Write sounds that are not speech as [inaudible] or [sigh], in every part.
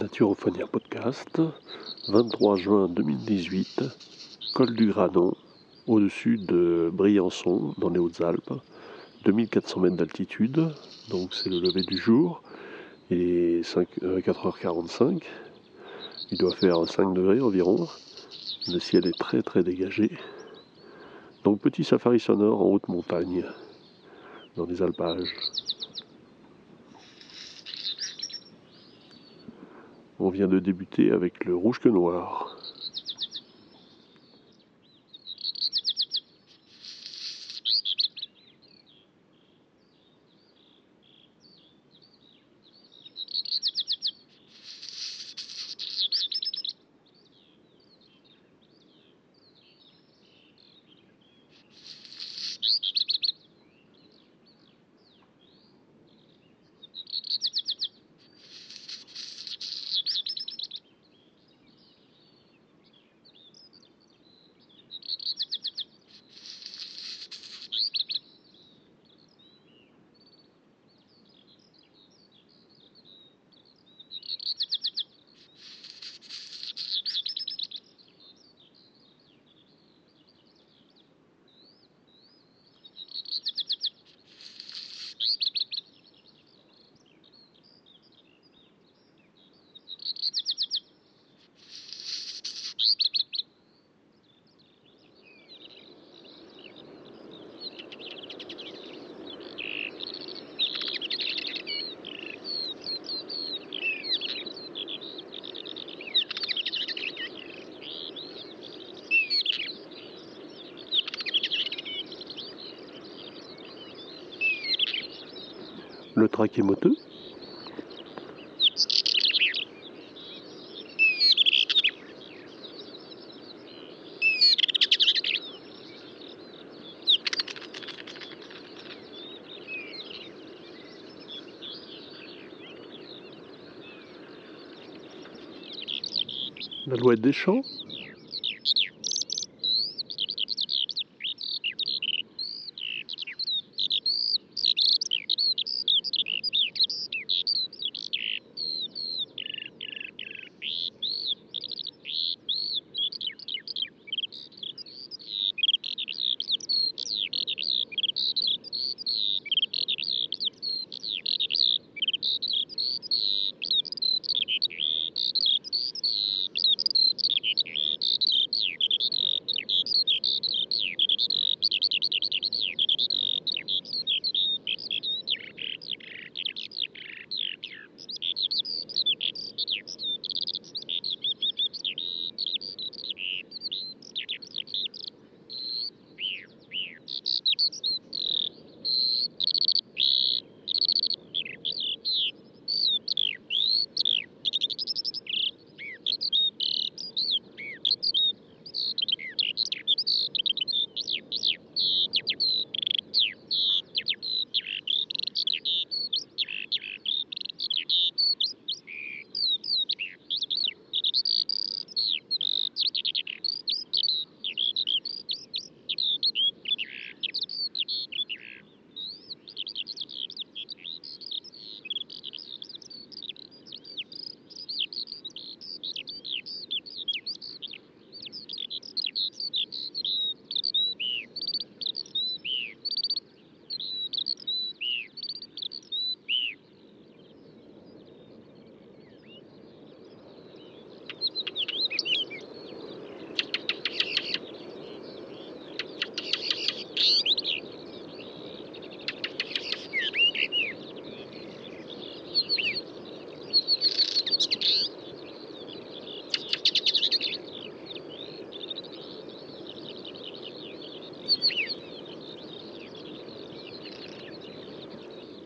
Naturophonia Podcast, 23 juin 2018, col du Granon, au-dessus de Briançon, dans les Hautes-Alpes, 2400 mètres d'altitude, donc c'est le lever du jour, il est 5, 4h45, euh, il doit faire 5 degrés environ, le ciel est très très dégagé, donc petit safari sonore en haute montagne, dans les alpages. On vient de débuter avec le rouge que noir. Moteux. La loi des champs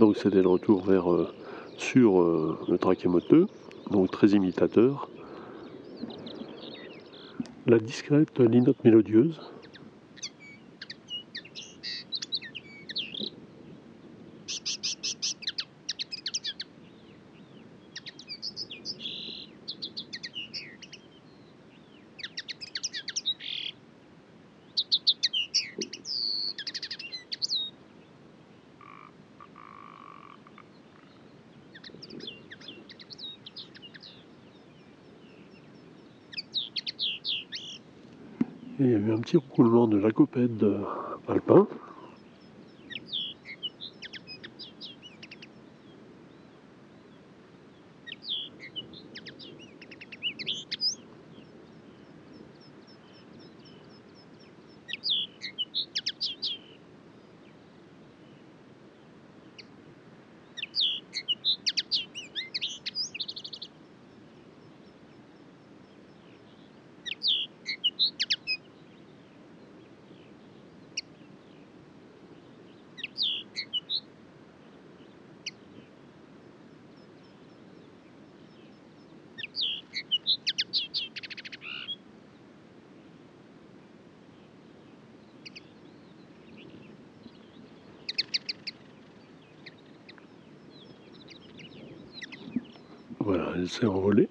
Donc c'était le retour vers euh, sur euh, le trachémoteux, donc très imitateur. La discrète linotte mélodieuse. Il y a eu un petit roulement de lacopède alpin. Voilà, elle s'est envolée.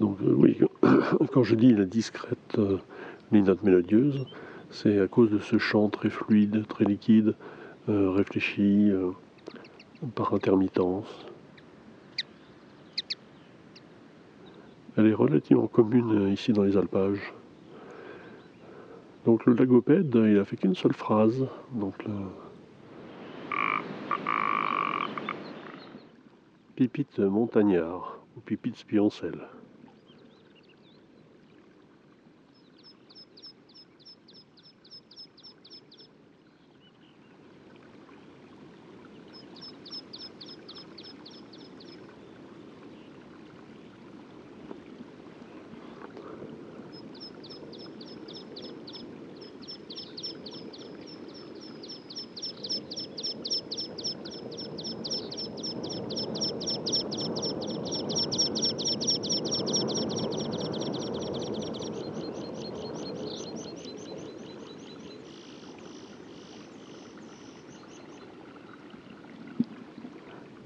Donc euh, oui, [coughs] quand je dis la discrète, euh, les notes mélodieuses, c'est à cause de ce chant très fluide, très liquide, euh, réfléchi par intermittence. Elle est relativement commune ici dans les alpages. Donc le lagopède, il a fait qu'une seule phrase. Donc Pipite montagnard ou pipite spioncelle.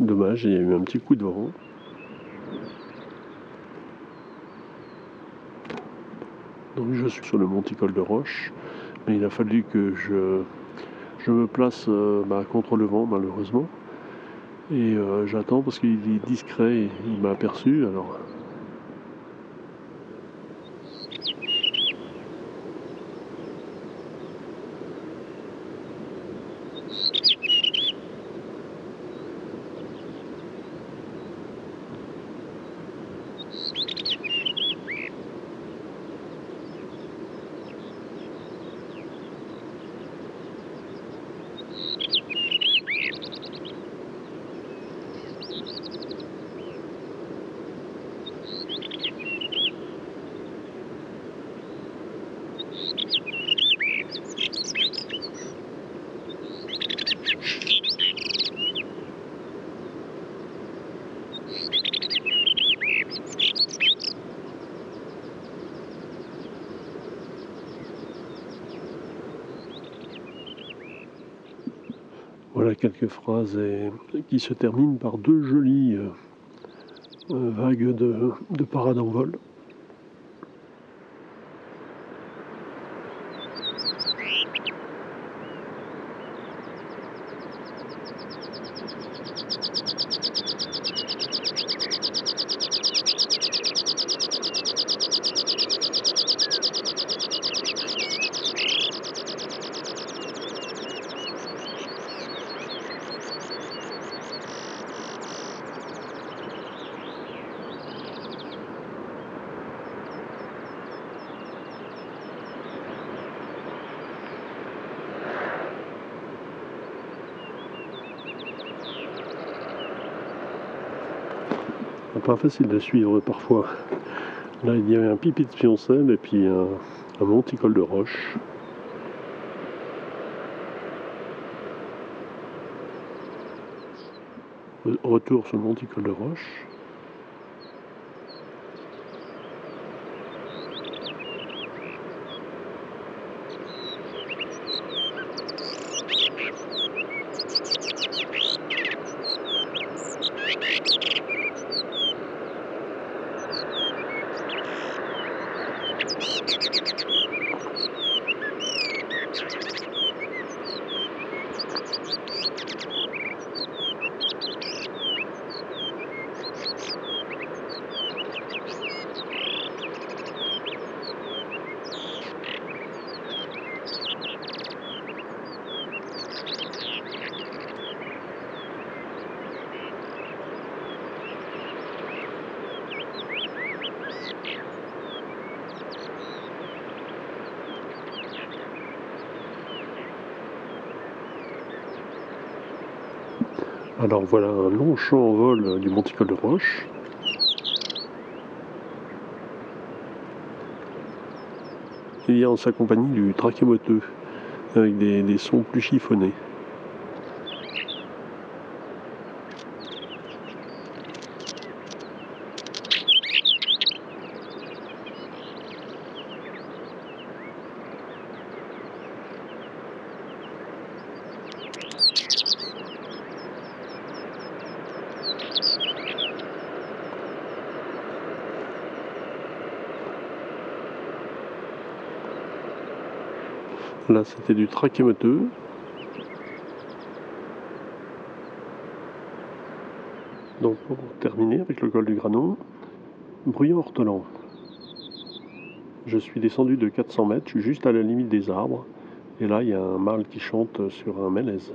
Dommage, il y a eu un petit coup de vent. Donc je suis sur le monticole de roche, mais il a fallu que je, je me place euh, bah, contre le vent malheureusement. Et euh, j'attends parce qu'il est discret, il m'a aperçu, alors Voilà quelques phrases qui se terminent par deux jolies euh, vagues de, de parade facile de suivre parfois. Là, il y avait un pipi de fiancelle et puis un, un monticole de roche. Retour sur le monticole de roche. Alors voilà un long champ en vol du monticole de Roche. Il y a en sa compagnie du trachémoteux avec des, des sons plus chiffonnés. Là, c'était du trachémoteux. Donc, pour terminer avec le col du Granon, bruyant ortolan. Je suis descendu de 400 mètres, je suis juste à la limite des arbres. Et là, il y a un mâle qui chante sur un mélèze.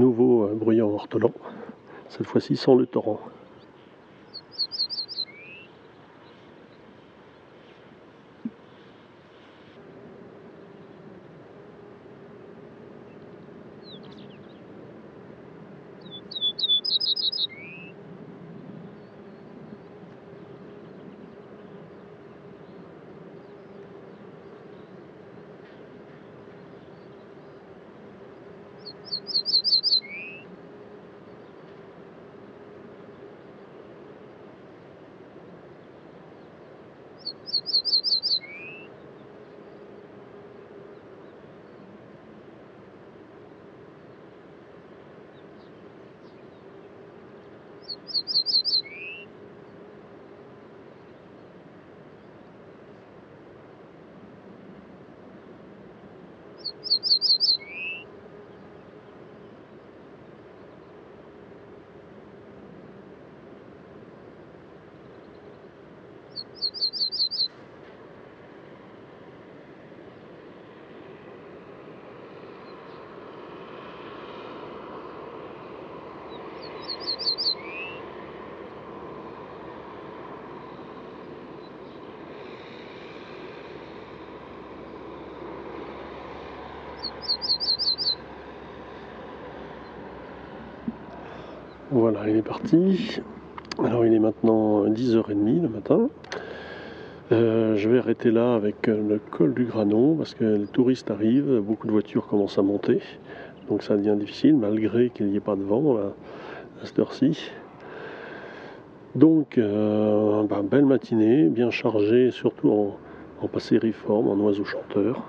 Nouveau euh, bruyant ortolan, cette fois-ci sans le torrent. Voilà, il est parti. Alors il est maintenant 10h30 le matin. Euh, je vais arrêter là avec euh, le col du Granon parce que les touristes arrivent, beaucoup de voitures commencent à monter. Donc ça devient difficile malgré qu'il n'y ait pas de vent à, cette heure-ci. Donc, euh, bah, belle matinée, bien chargée, surtout en, en en oiseau chanteur.